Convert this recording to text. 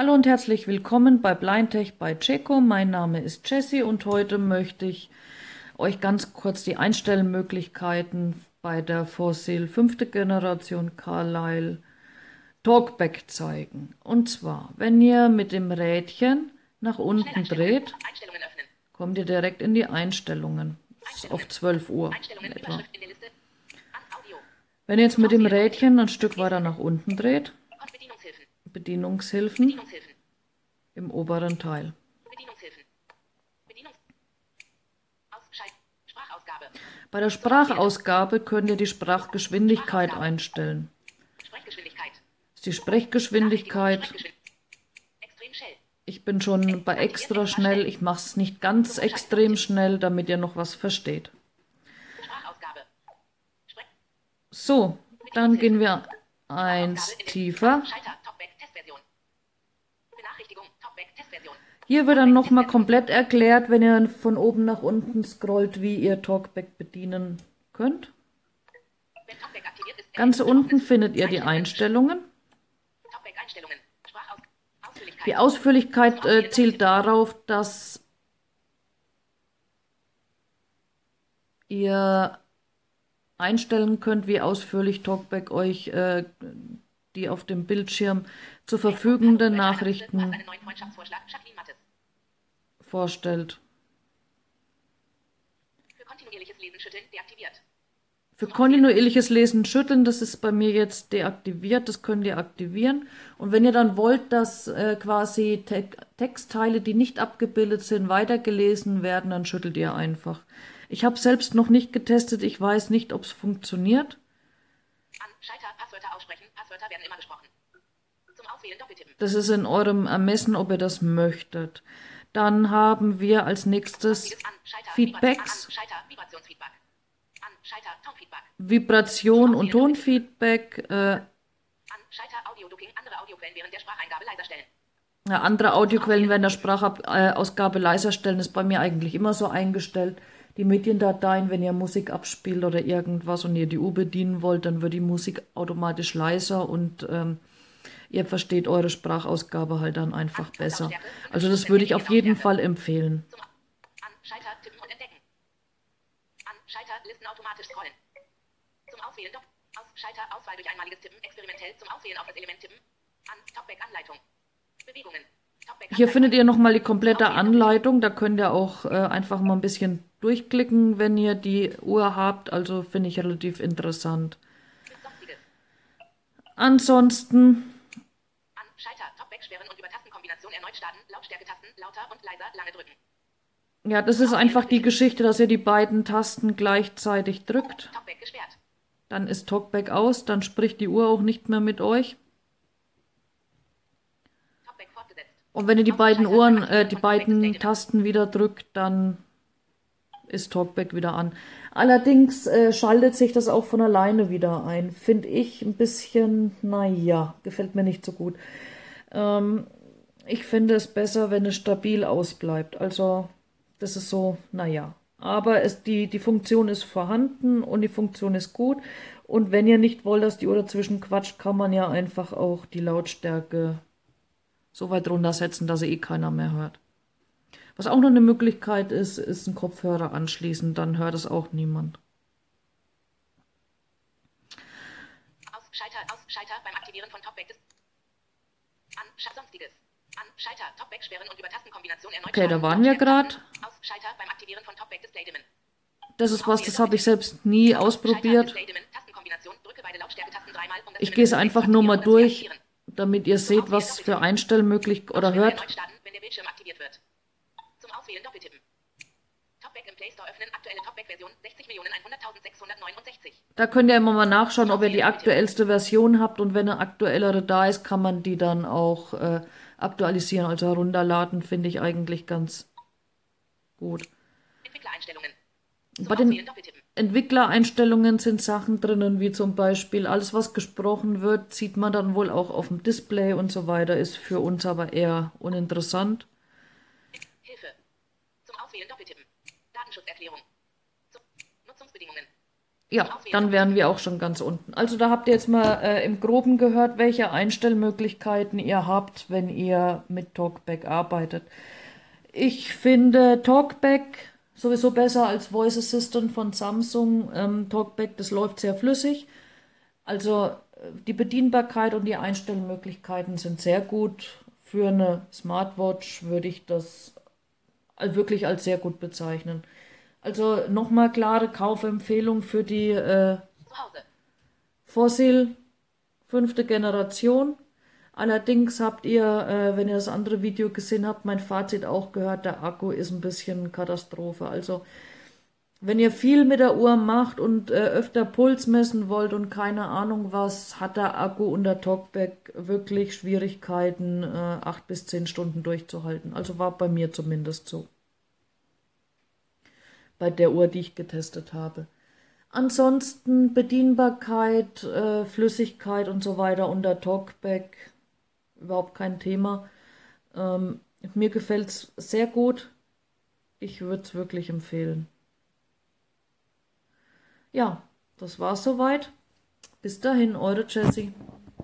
Hallo und herzlich willkommen bei Blindtech bei Checo. Mein Name ist Jessie und heute möchte ich euch ganz kurz die Einstellmöglichkeiten bei der Fossil 5. Generation Carlyle Talkback zeigen. Und zwar, wenn ihr mit dem Rädchen nach unten dreht, kommt ihr direkt in die Einstellungen. auf 12 Uhr etwa. Wenn ihr jetzt mit dem Rädchen ein Stück weiter nach unten dreht, Bedienungshilfen, im oberen Teil. Bei der Sprachausgabe könnt ihr die Sprachgeschwindigkeit einstellen. Sprechgeschwindigkeit. Ist die Sprechgeschwindigkeit. Ich bin schon bei extra schnell. Ich mache es nicht ganz extrem schnell, damit ihr noch was versteht. So, dann gehen wir eins tiefer. Hier wird dann nochmal komplett erklärt, wenn ihr von oben nach unten scrollt, wie ihr Talkback bedienen könnt. Ganz unten findet ihr die Einstellungen. Die Ausführlichkeit äh, zielt darauf, dass ihr einstellen könnt, wie ausführlich Talkback euch äh, die auf dem Bildschirm zur verfügenden Nachrichten vorstellt. Für kontinuierliches Lesen schütteln deaktiviert. Für kontinuierliches Lesen schütteln, das ist bei mir jetzt deaktiviert, das könnt ihr aktivieren. Und wenn ihr dann wollt, dass äh, quasi Te Textteile, die nicht abgebildet sind, weitergelesen werden, dann schüttelt ihr einfach. Ich habe selbst noch nicht getestet, ich weiß nicht, ob es funktioniert. An Schalter, Passwörter werden immer gesprochen. Zum Auswählen doppeltippen. Das ist in eurem Ermessen, ob ihr das möchtet. Dann haben wir als nächstes Feedbacks, Vibration und Tonfeedback. Äh, andere Audioquellen während der Sprachausgabe leiser stellen, ist bei mir eigentlich immer so eingestellt. Die Mediendateien, wenn ihr Musik abspielt oder irgendwas und ihr die Uhr bedienen wollt, dann wird die Musik automatisch leiser und ähm, ihr versteht eure Sprachausgabe halt dann einfach besser. Also das würde ich auf jeden Fall empfehlen. Schalter Auswahl durch einmaliges Tippen experimentell zum Auswählen auf das Element tippen. An Talkback Anleitung. Bewegungen. Hier findet ihr nochmal die komplette Anleitung. Da könnt ihr auch äh, einfach mal ein bisschen durchklicken, wenn ihr die Uhr habt. Also finde ich relativ interessant. Ansonsten Ja, das ist einfach die Geschichte, dass ihr die beiden Tasten gleichzeitig drückt. Dann ist Talkback aus, dann spricht die Uhr auch nicht mehr mit euch. Und wenn ihr die beiden Uhren, äh, die beiden Tasten wieder drückt, dann ist Talkback wieder an. Allerdings äh, schaltet sich das auch von alleine wieder ein. Finde ich ein bisschen, naja, gefällt mir nicht so gut. Ähm, ich finde es besser, wenn es stabil ausbleibt. Also das ist so, naja. Aber es, die, die Funktion ist vorhanden und die Funktion ist gut. Und wenn ihr nicht wollt, dass die Uhr dazwischen quatscht, kann man ja einfach auch die Lautstärke so weit runtersetzen, dass sie eh keiner mehr hört. Was auch noch eine Möglichkeit ist, ist ein Kopfhörer anschließen, dann hört es auch niemand. Aus Schalter, aus Schalter beim Aktivieren von des an Sonstiges. An Schalter, Talkback sperren und über Tastenkombination erneut Okay, da waren wir gerade. Das ist was, das habe ich selbst nie ausprobiert. Ich gehe es einfach nur mal durch, damit ihr seht, was für Einstellmöglich oder hört. Da könnt ihr immer mal nachschauen, ob ihr die aktuellste Version habt und wenn eine aktuellere da ist, kann man die dann auch äh, aktualisieren, also herunterladen, finde ich eigentlich ganz gut. Entwicklereinstellungen. Bei den Entwicklereinstellungen sind Sachen drinnen, wie zum Beispiel alles, was gesprochen wird, sieht man dann wohl auch auf dem Display und so weiter, ist für uns aber eher uninteressant. Auswählen Doppeltippen. Datenschutzerklärung. Nutzungsbedingungen. Ja, dann wären wir auch schon ganz unten. Also da habt ihr jetzt mal äh, im Groben gehört, welche Einstellmöglichkeiten ihr habt, wenn ihr mit Talkback arbeitet. Ich finde Talkback sowieso besser als Voice Assistant von Samsung. Ähm, Talkback, das läuft sehr flüssig. Also äh, die Bedienbarkeit und die Einstellmöglichkeiten sind sehr gut. Für eine Smartwatch würde ich das wirklich als sehr gut bezeichnen. Also nochmal klare Kaufempfehlung für die äh, Fossil fünfte Generation. Allerdings habt ihr, äh, wenn ihr das andere Video gesehen habt, mein Fazit auch gehört, der Akku ist ein bisschen Katastrophe. Also wenn ihr viel mit der Uhr macht und äh, öfter Puls messen wollt und keine Ahnung was, hat der Akku unter Talkback wirklich Schwierigkeiten, äh, acht bis zehn Stunden durchzuhalten. Also war bei mir zumindest so bei der Uhr, die ich getestet habe. Ansonsten Bedienbarkeit, äh, Flüssigkeit und so weiter unter Talkback überhaupt kein Thema. Ähm, mir gefällt es sehr gut. Ich würde es wirklich empfehlen. Ja, das war's soweit. Bis dahin, eure Jessie.